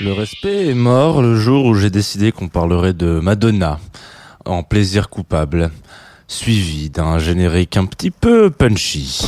Le respect est mort le jour où j'ai décidé qu'on parlerait de Madonna en plaisir coupable, suivi d'un générique un petit peu punchy.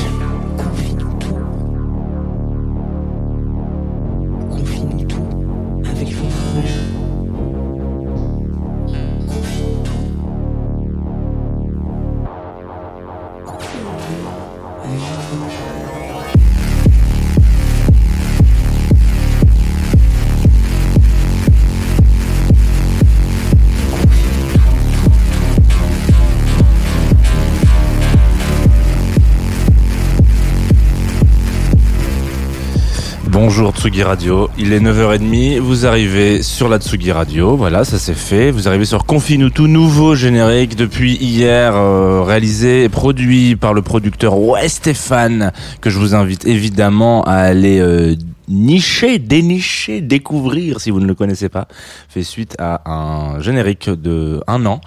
Radio, il est 9h30, vous arrivez sur la Tsugi Radio, voilà, ça c'est fait. Vous arrivez sur Confine tout nouveau générique depuis hier, euh, réalisé et produit par le producteur Ouais Stéphane, que je vous invite évidemment à aller euh, nicher, dénicher, découvrir si vous ne le connaissez pas. Fait suite à un générique de un an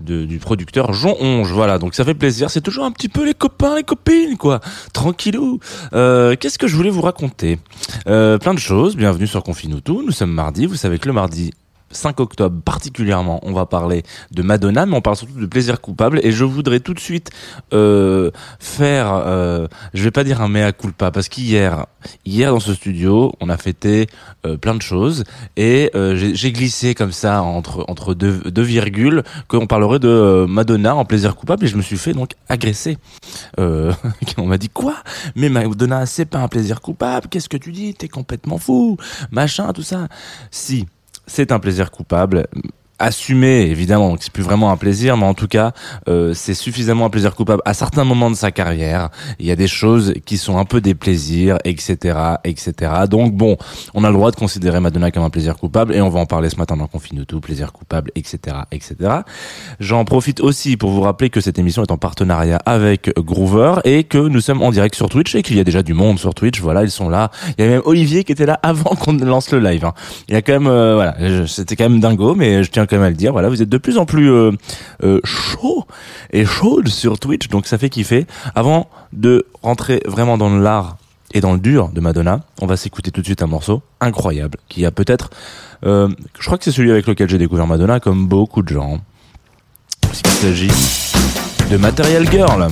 de, du producteur Jean Onge, voilà, donc ça fait plaisir. C'est toujours un petit peu les copains, les copines, quoi. Tranquillou. Euh, Qu'est-ce que je voulais vous raconter? Euh, Plein de choses. Bienvenue sur Confine tout. Nous sommes mardi. Vous savez que le mardi 5 octobre particulièrement, on va parler de Madonna, mais on parle surtout de plaisir coupable. Et je voudrais tout de suite euh, faire, euh, je vais pas dire un mea culpa, parce qu'hier, hier dans ce studio, on a fêté euh, plein de choses et euh, j'ai glissé comme ça entre entre deux, deux virgules qu'on parlerait de euh, Madonna en plaisir coupable et je me suis fait donc agresser. Euh, on m'a dit quoi? Mais Madonna, c'est pas un plaisir coupable. Qu'est-ce que tu dis? T'es complètement fou, machin, tout ça. Si c'est un plaisir coupable assumé évidemment donc c'est plus vraiment un plaisir mais en tout cas euh, c'est suffisamment un plaisir coupable à certains moments de sa carrière. Il y a des choses qui sont un peu des plaisirs etc etc donc bon on a le droit de considérer Madonna comme un plaisir coupable et on va en parler ce matin dans Confine tout plaisir coupable etc etc j'en profite aussi pour vous rappeler que cette émission est en partenariat avec Groover et que nous sommes en direct sur Twitch et qu'il y a déjà du monde sur Twitch. Voilà ils sont là. Il y a même Olivier qui était là avant qu'on lance le live hein. il y a quand même euh, voilà c'était quand même dingo mais je tiens quand même à le dire. Voilà vous êtes de plus en plus euh, euh, chaud et chaude sur Twitch donc ça fait kiffer. Avant de rentrer vraiment dans l'art et dans le dur de Madonna on va s'écouter tout de suite un morceau incroyable qui a peut-être euh, je crois que c'est celui avec lequel j'ai découvert Madonna comme beaucoup de gens. Puisqu'il s'agit de Material Girl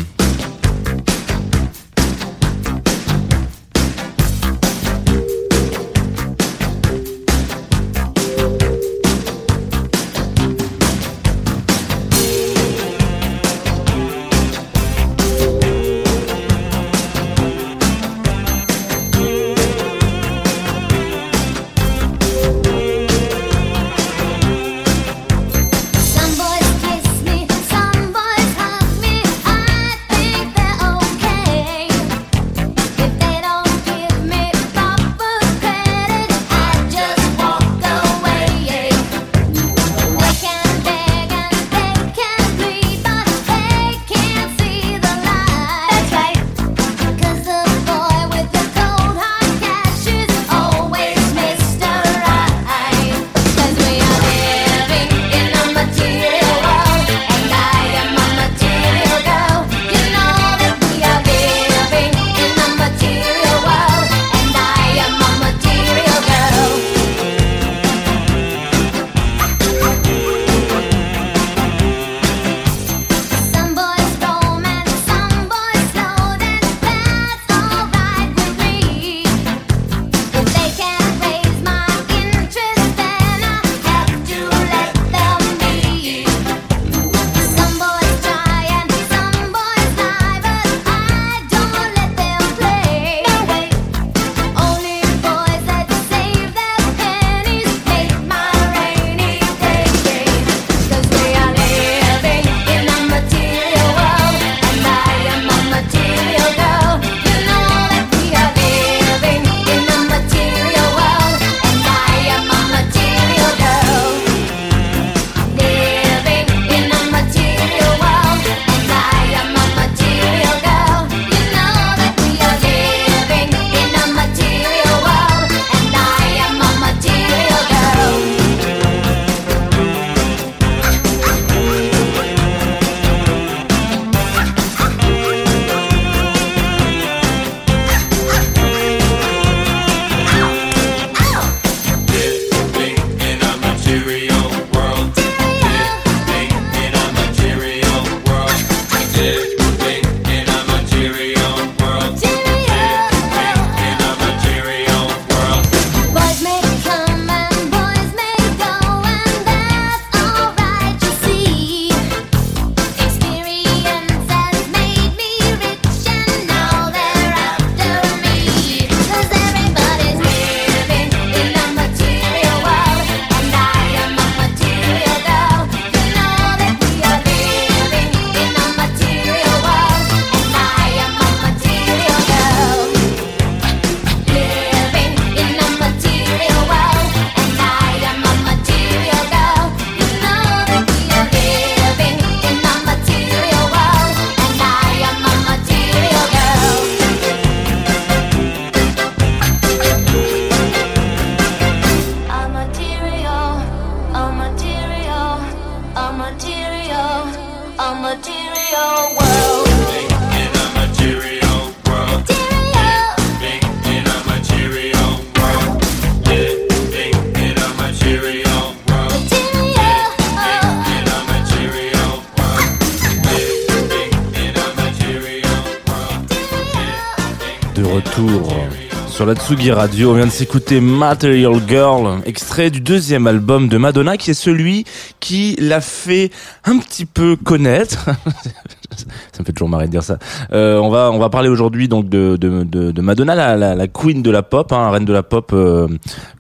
Radio. On vient de s'écouter Material Girl, extrait du deuxième album de Madonna, qui est celui qui l'a fait un petit peu connaître. ça me fait toujours marrer de dire ça. Euh, on va on va parler aujourd'hui donc de, de, de, de Madonna, la, la, la, queen de la pop, hein, reine de la pop, euh,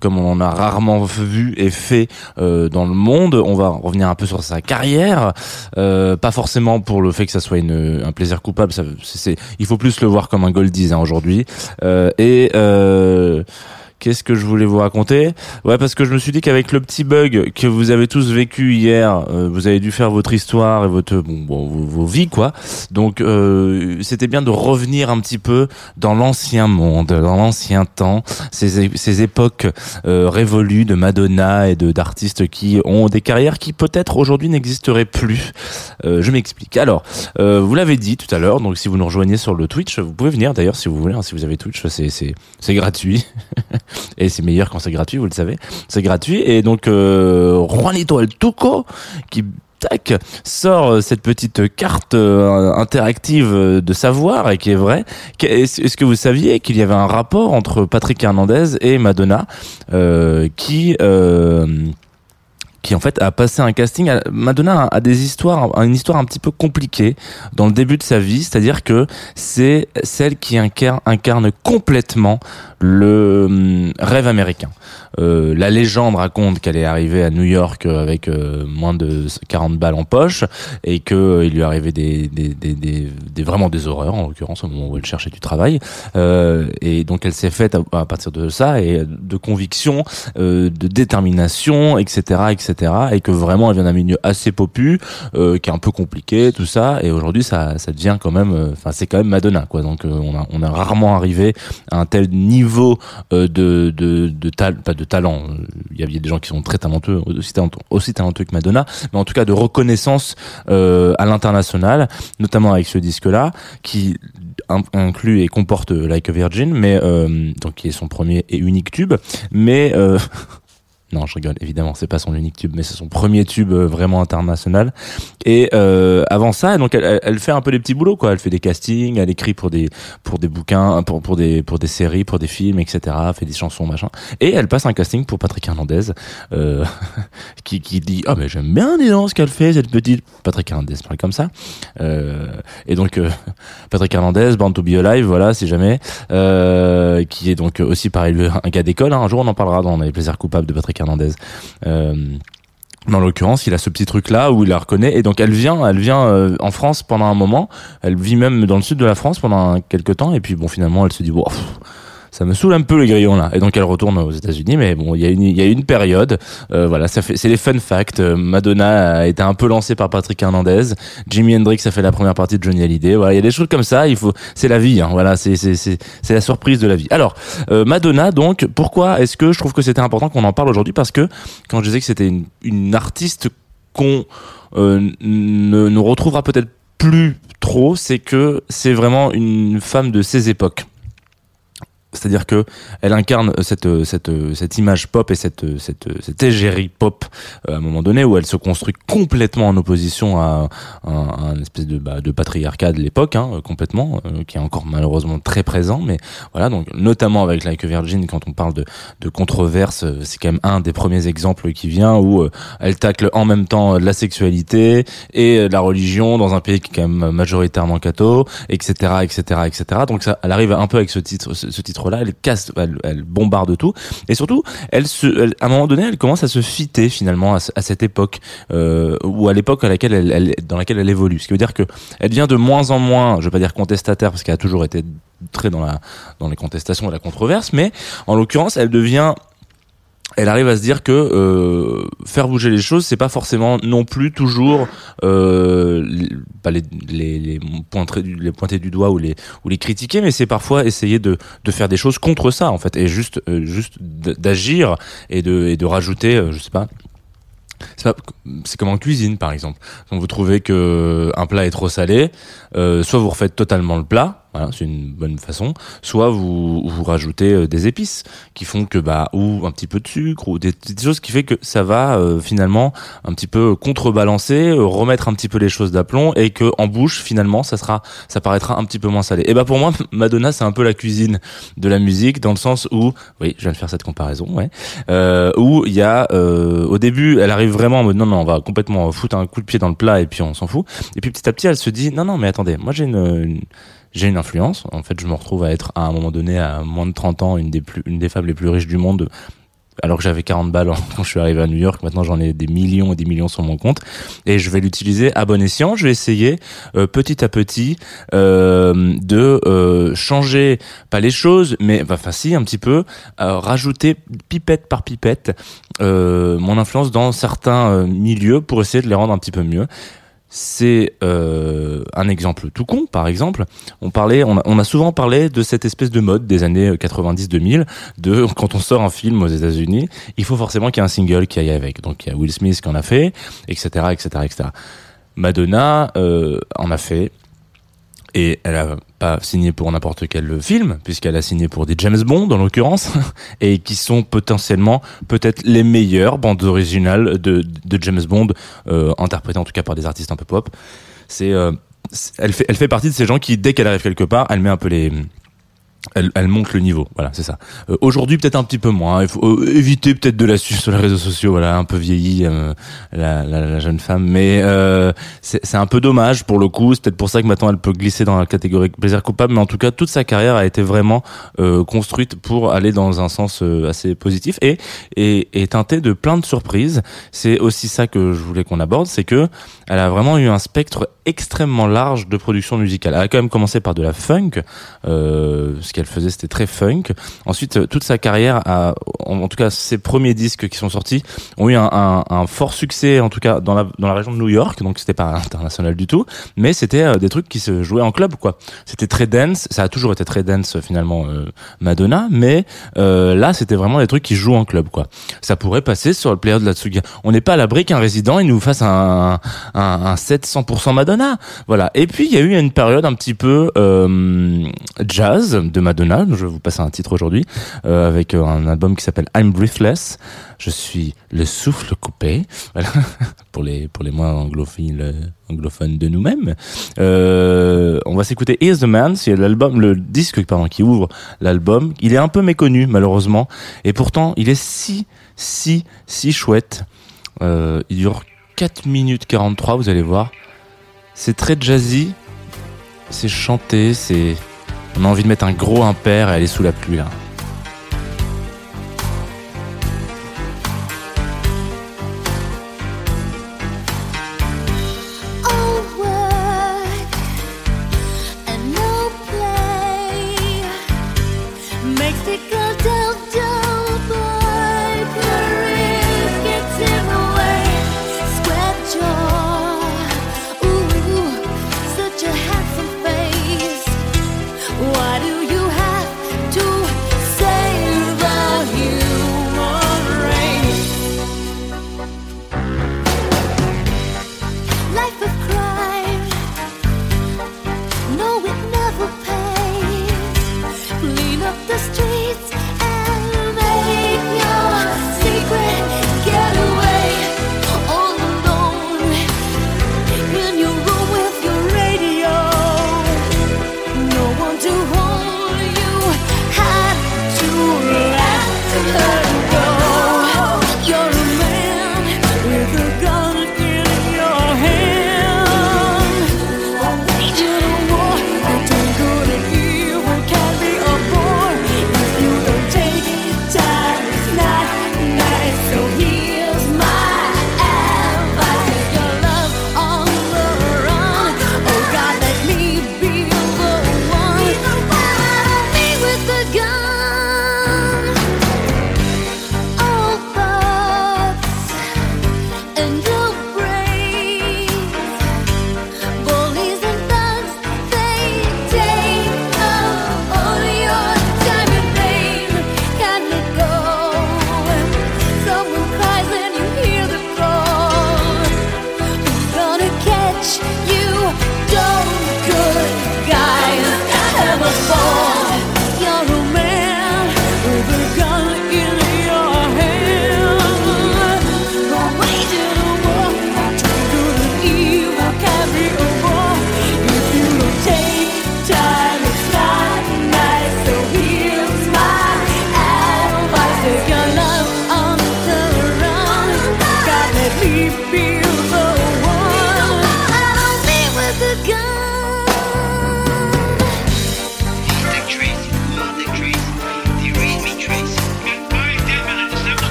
comme on en a rarement vu et fait euh, dans le monde. On va revenir un peu sur sa carrière, euh, pas forcément pour le fait que ça soit une, un plaisir coupable. Ça, c'est, il faut plus le voir comme un goldies hein, aujourd'hui. Euh, et euh, Qu'est-ce que je voulais vous raconter? Ouais, parce que je me suis dit qu'avec le petit bug que vous avez tous vécu hier, euh, vous avez dû faire votre histoire et votre bon, bon, vos, vies quoi. Donc euh, c'était bien de revenir un petit peu dans l'ancien monde, dans l'ancien temps, ces, ces époques euh, révolues de Madonna et de d'artistes qui ont des carrières qui peut-être aujourd'hui n'existeraient plus. Euh, je m'explique. Alors, euh, vous l'avez dit tout à l'heure, donc si vous nous rejoignez sur le Twitch, vous pouvez venir d'ailleurs si vous voulez, hein, si vous avez Twitch, c'est c'est gratuit. et c'est meilleur quand c'est gratuit, vous le savez. C'est gratuit et donc euh, Juanito El Tuco qui tac sort euh, cette petite carte euh, interactive euh, de savoir et qui est vraie. Est-ce que vous saviez qu'il y avait un rapport entre Patrick Hernandez et Madonna qui qui en fait a passé un casting. Madonna a, des histoires, une histoire un petit peu compliquée dans le début de sa vie, c'est-à-dire que c'est celle qui incarne complètement le hum, rêve américain. Euh, la légende raconte qu'elle est arrivée à New York euh, avec euh, moins de 40 balles en poche et que euh, il lui arrivait des, des, des, des, des- vraiment des horreurs en l'occurrence au moment où elle cherchait du travail euh, et donc elle s'est faite à, partir de ça et de conviction euh, de détermination etc etc et que vraiment elle vient d'un milieu assez popu euh, qui est un peu compliqué tout ça et aujourd'hui ça ça devient quand même euh, enfin c'est quand même Madonna quoi donc euh, on a on a rarement arrivé à un tel niveau euh, de de de tal pas de talent euh, il y a il y a des gens qui sont très talentueux aussi talentueux, que Madonna mais en tout cas de reconnaissance euh, à l'international notamment avec ce disque là qui in- inclut et comporte Like a Virgin mais donc qui est son premier et unique tube mais non, je rigole, évidemment, c'est pas son unique tube, mais c'est son premier tube euh, vraiment international. Et euh, avant ça, donc elle, elle- fait un peu des petits boulots, quoi. Elle fait des castings, elle écrit pour des pour des bouquins, pour pour des pour des séries, pour des films, etc. Elle fait des chansons, machin. Et elle passe un casting pour Patrick Hernandez, euh, qui qui dit ah mais j'aime bien donc ce qu'elle fait cette petite Patrick Hernandez parle comme ça. Euh, et donc euh, Patrick Hernandez, Born to Be Alive, voilà, si jamais, euh, qui est donc aussi pareil un gars d'école. hein. Un jour on en parlera dans les plaisirs coupables de Patrick Hernandez. Euh, en l'occurrence, il a ce petit truc là où il la reconnaît et donc elle vient, elle vient euh, en France pendant un moment. Elle vit même dans le sud de la France pendant quelques temps et puis bon finalement elle se dit bon. pff, ça me saoule un peu les grillons là. Et donc elle retourne aux États-Unis mais bon il y a une y a une période. Euh, voilà ça fait c'est les fun facts. Euh, Madonna a été un peu lancée par Patrick Hernandez. Jimi Hendrix a fait la première partie de Johnny Hallyday. Voilà il y a des choses comme ça. Il faut c'est la vie hein, voilà c'est c'est c'est la surprise de la vie. Alors euh, Madonna donc pourquoi est-ce que je trouve que c'était important qu'on en parle aujourd'hui? Parce que quand je disais que c'était une, une artiste qu'on euh, ne nous retrouvera peut-être plus trop c'est que c'est vraiment une femme de ses époques c'est-à-dire que elle incarne cette cette cette image pop et cette cette cette égérie pop euh, à un moment donné où elle se construit complètement en opposition à un, un espèce de bah, de patriarcat de l'époque hein, euh, complètement euh, qui est encore malheureusement très présent. Mais voilà donc notamment avec Like Virgin quand on parle de de controverse euh, c'est quand même un des premiers exemples qui vient où euh, elle tacle en même temps euh, la sexualité et euh, la religion dans un pays qui est quand même majoritairement catho etc etc etc donc ça elle arrive un peu avec ce titre ce titre là elle casse elle, bombarde tout. Et surtout elle se à un moment donné elle commence à se fitter finalement à, ce- à cette époque euh, ou à l'époque à laquelle elle, dans laquelle elle évolue. Ce qui veut dire que elle devient de moins en moins je veux pas dire contestataire parce qu'elle a toujours été très dans la dans les contestations et la controverse mais en l'occurrence elle devient elle arrive à se dire que euh, faire bouger les choses c'est pas forcément non plus toujours euh, pas les, les, les, pointer, du- les pointer du doigt ou les ou les critiquer mais c'est parfois essayer de, de faire des choses contre ça en fait et juste euh, juste d'agir et de et de rajouter euh, je sais pas. C'est comme en cuisine par exemple. Quand vous trouvez que un plat est trop salé euh, soit vous refaites totalement le plat Voilà, c'est une bonne façon. Soit vous vous rajoutez euh, des épices qui font que bah ou un petit peu de sucre ou des petites choses qui fait que ça va euh, finalement un petit peu contrebalancer, euh, remettre un petit peu les choses d'aplomb et que en bouche finalement ça sera ça paraîtra un petit peu moins salé. Et bah pour moi Madonna c'est un peu la cuisine de la musique dans le sens où oui, je viens de faire cette comparaison, ouais. Euh, où il y a euh, au début, elle arrive vraiment en mode non non, on va complètement foutre un coup de pied dans le plat et puis on s'en fout. Et puis petit à petit, elle se dit non non, mais attendez, moi j'ai une, une- j'ai une influence. En fait, je me retrouve à être à un moment donné à moins de 30 ans une des plus une des femmes les plus riches du monde. Alors que j'avais 40 balles quand je suis arrivé à New York, maintenant j'en ai des millions et des millions sur mon compte et je vais l'utiliser à bon escient. Je vais essayer euh, petit à petit euh, de euh, changer pas les choses, mais enfin si un petit peu euh, rajouter pipette par pipette euh, mon influence dans certains euh, milieux pour essayer de les rendre un petit peu mieux. C'est euh, un exemple tout con, par exemple. On parlait, on a, on a souvent parlé de cette espèce de mode des années 90-2000, de quand on sort un film aux États-Unis, il faut forcément qu'il y ait un single qui aille avec. Donc il y a Will Smith qui en a fait, etc., etc., etc. Madonna euh, en a fait, et elle a pas signé pour n'importe quel film, puisqu'elle a signé pour des James Bond, en l'occurrence, et qui sont potentiellement peut-être les meilleures bandes originales de, James Bond, euh, interprétées en tout cas par des artistes un peu pop. Euh, elle fait, elle fait partie de ces gens qui, dès qu'elle arrive quelque part, elle met un peu les, elle, elle monte le niveau, voilà, c'est ça. Euh, Aujourd'hui, peut-être un petit peu moins. Il faut euh, éviter peut-être de la suivre sur les réseaux sociaux, voilà, un peu vieilli euh, la, la, la jeune femme, mais euh, c'est un peu dommage pour le coup. C'est peut-être pour ça que maintenant elle peut glisser dans la catégorie plaisir coupable, mais en tout cas, toute sa carrière a été vraiment euh, construite pour aller dans un sens assez positif et, et et teintée de plein de surprises. C'est aussi ça que je voulais qu'on aborde, c'est que elle a vraiment eu un spectre extrêmement large de production musicale. Elle a quand même commencé par de la funk. Euh, ce qu'elle faisait, c'était très funk. Ensuite, euh, toute sa carrière, a, en, tout cas ses premiers disques qui sont sortis, ont eu un, un- un fort succès, en tout cas dans la, dans la région de New York. Donc c'était pas international du tout, mais c'était euh, des trucs qui se jouaient en club, quoi. C'était très dance. Ça a toujours été très dance finalement, euh, Madonna, mais euh, là, c'était vraiment des trucs qui jouent en club, quoi. Ça pourrait passer sur le player de la Tsugi. On n'est pas à l'abri qu'un résident il nous fasse un, un, un 7 100% Madonna. Voilà. Et puis il y a eu une période un petit peu euh, jazz de Madonna. Je vais vous passer un titre aujourd'hui euh, avec euh, un album qui s'appelle I'm Breathless. Je suis le souffle coupé. Pour les pour les moins anglophiles anglophones de nous-mêmes. On va s'écouter Here's the Man, c'est l'album le disque pardon qui ouvre l'album. Il est un peu méconnu malheureusement et pourtant il est si si si chouette. Il dure 4 minutes 43, vous allez voir. C'est très jazzy, c'est chanté, c'est. On a envie de mettre un gros impair et aller sous la pluie là. and you.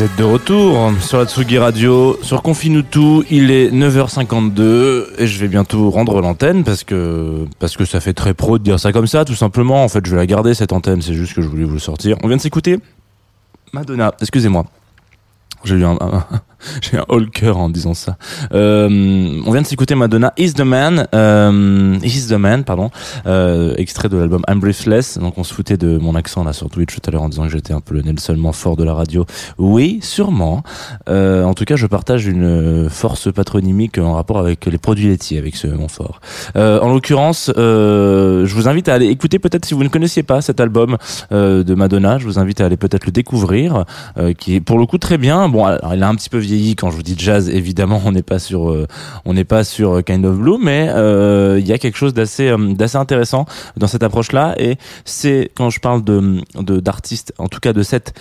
Vous êtes de retour sur la Tsugi Radio, sur Confine tout. Il est 9h52 et je vais bientôt rendre l'antenne parce que parce que ça fait très pro de dire ça comme ça, tout simplement. En fait, je vais la garder cette antenne. C'est juste que je voulais vous le sortir. On vient de s'écouter Madonna. Excusez-moi. J'ai eu un- j'ai un haut le cœur en disant ça. Euh, on vient de s'écouter Madonna, Is the Man, euh, Is the Man, pardon, euh, extrait de l'album I'm Breathless. Donc on se foutait de mon accent là sur Twitch tout à l'heure en disant que j'étais un peu le Nelson Montfort de la radio. Oui, sûrement. Euh, en tout cas, je partage une force patronymique en rapport avec les produits laitiers, avec ce Montfort. Euh, en l'occurrence, euh, je vous invite à aller écouter peut-être si vous ne connaissiez pas cet album de Madonna. Je vous invite à aller peut-être le découvrir, qui est pour le coup très bien. Bon, alors, il a un petit peu vieilli quand je vous dis jazz. Évidemment, on n'est pas sur, euh, on n'est pas sur Kind of Blue, mais euh, il y a quelque chose d'assez, euh, intéressant dans cette approche-là. Et c'est quand je parle de, d'artistes, en tout cas de cette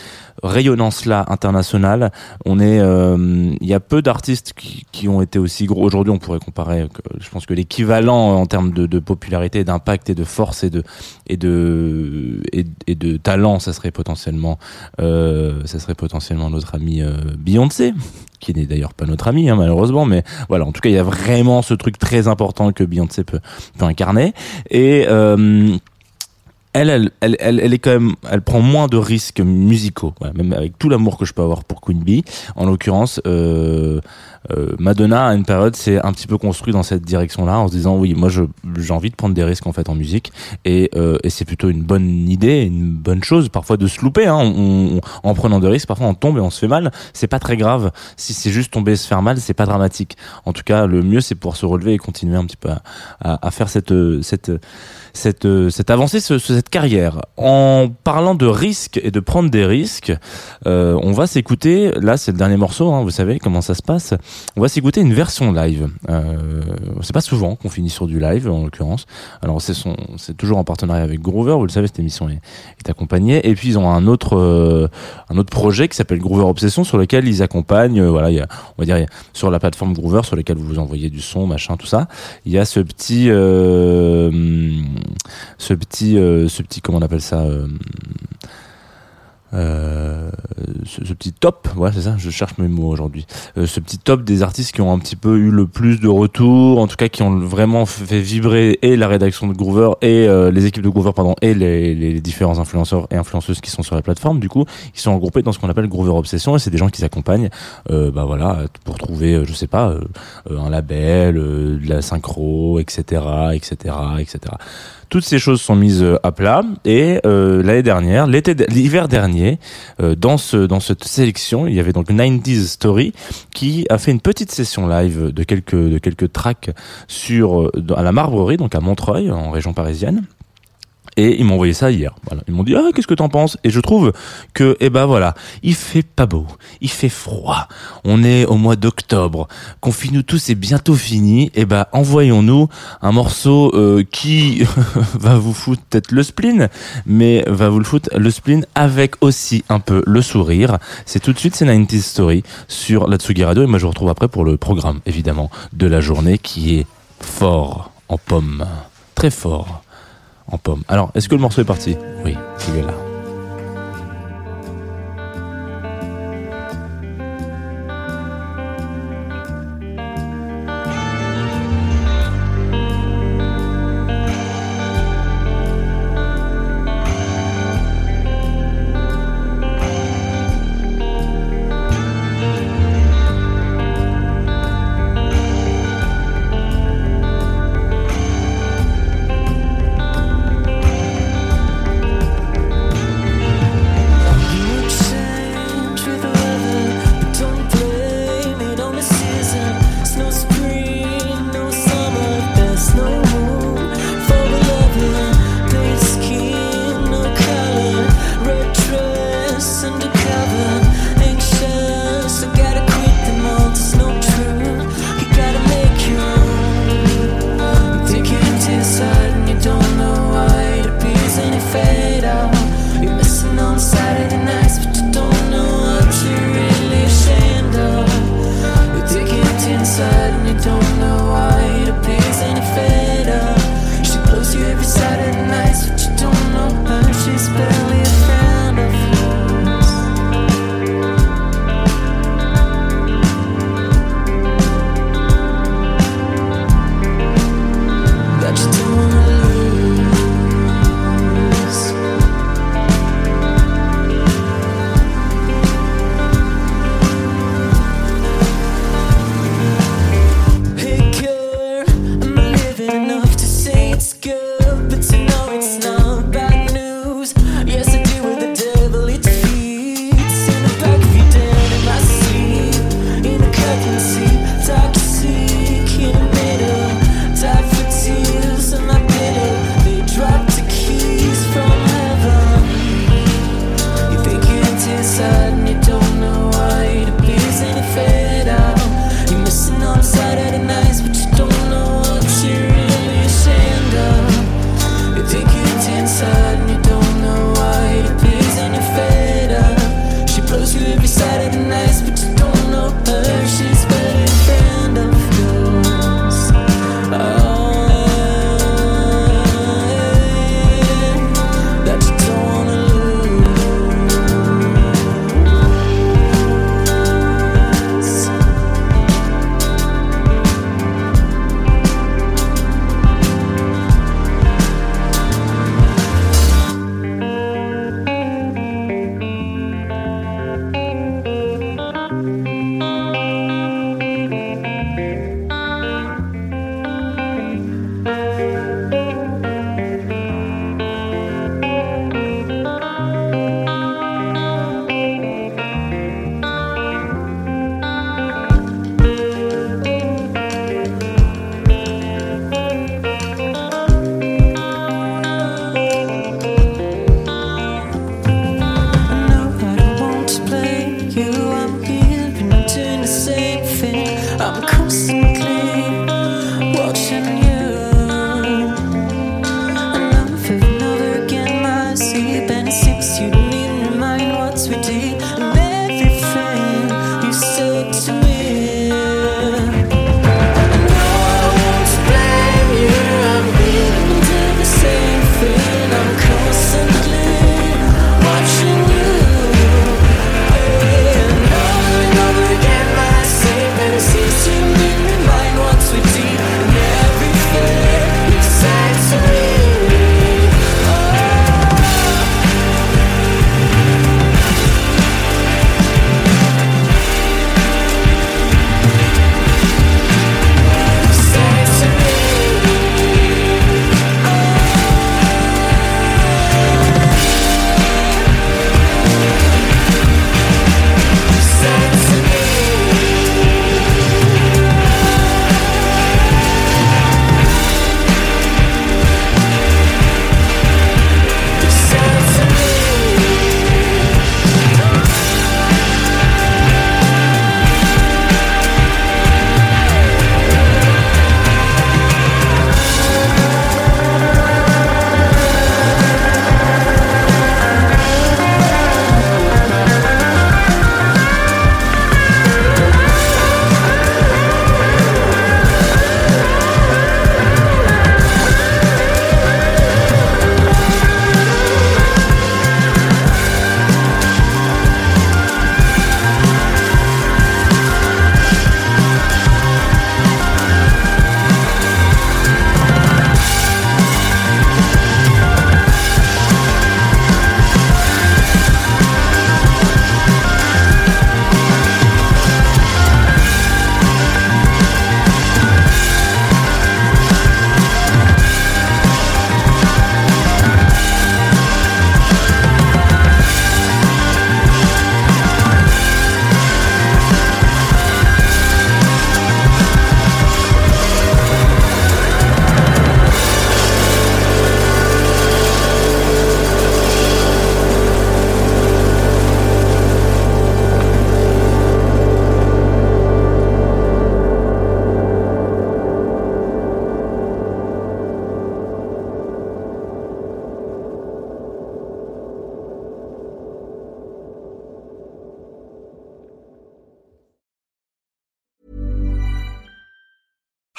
rayonnance-là internationale, on est, euh, il y a peu d'artistes qui, ont été aussi gros. Aujourd'hui, on pourrait comparer. Je pense que l'équivalent en termes de, popularité, d'impact et de force et de et de et, de talent, ça serait potentiellement, euh, ça serait potentiellement notre ami euh, Beyoncé, qui n'est d'ailleurs pas notre ami hein, malheureusement, mais voilà. En tout cas, il y a vraiment ce truc très important que Beyoncé peut incarner et euh, elle, elle, elle, elle, elle est quand même, elle prend moins de risques musicaux, ouais, même avec tout l'amour que je peux avoir pour Queen Bee. En l'occurrence, euh, euh, Madonna à une période s'est un petit peu construit dans cette direction-là, en se disant oui, moi j'ai envie de prendre des risques en fait en musique, et, euh, et c'est plutôt une bonne idée, une bonne chose parfois de se louper. Hein, on, on- en prenant des risques, parfois on tombe et on se fait mal. C'est pas très grave. Si c'est juste tomber et se faire mal, c'est pas dramatique. En tout cas, le mieux c'est pouvoir se relever et continuer un petit peu à, à, à faire cette cette cette, euh, cette avancée, ce- ce- cette carrière. En parlant de risques et de prendre des risques, euh, on va s'écouter, là c'est le dernier morceau, hein, vous savez comment ça se passe, on va s'écouter une version live. Euh, c'est pas souvent qu'on finit sur du live en l'occurrence. Alors c'est son, c'est toujours en partenariat avec Groover, vous le savez, cette émission est, est accompagnée. Et puis ils ont un autre, euh, un autre projet qui s'appelle Groover Obsession sur lequel ils accompagnent, euh, voilà, il y a, on va dire sur la plateforme Groover sur laquelle vous vous envoyez du son, machin, tout ça. Il y a ce petit, euh, ce petit, euh, ce petit, comment on appelle ça euh, ce, ce petit top, ouais c'est ça, je cherche mes mots aujourd'hui. Euh, ce petit top des artistes qui ont un petit peu eu le plus de retours, en tout cas qui ont vraiment fait vibrer et la rédaction de Groover et euh, les équipes de Groover pardon et les, les différents influenceurs et influenceuses qui sont sur la plateforme. Du coup, ils sont regroupés dans ce qu'on appelle Groover Obsession et c'est des gens qui s'accompagnent, euh, bah voilà, pour trouver, euh, je sais pas, un label, de la synchro, etc., etc., etc. Toutes ces choses sont mises à plat et l'année dernière, l'été, l'hiver dernier, euh, dans ce dans cette sélection, il y avait donc 90s Story qui a fait une petite session live de quelques de tracks euh, à la Marbrerie, donc à Montreuil, en région parisienne. Et ils m'ont envoyé ça hier. Ils m'ont dit ah qu'est-ce que t'en penses? Et je trouve que eh ben voilà, il fait pas beau, il fait froid. On est au mois d'octobre. Confine-nous tous, c'est bientôt fini. Et ben envoyons-nous un morceau euh, qui va vous foutre peut-être le spleen, mais va vous le foutre le spleen avec aussi un peu le sourire. C'est tout de suite c'est 90 Story sur la Tsugi Radio et moi je vous retrouve après pour le programme évidemment de la journée qui est fort en pomme, très fort en pomme. Alors, est-ce que le morceau est parti? Oui, il est là.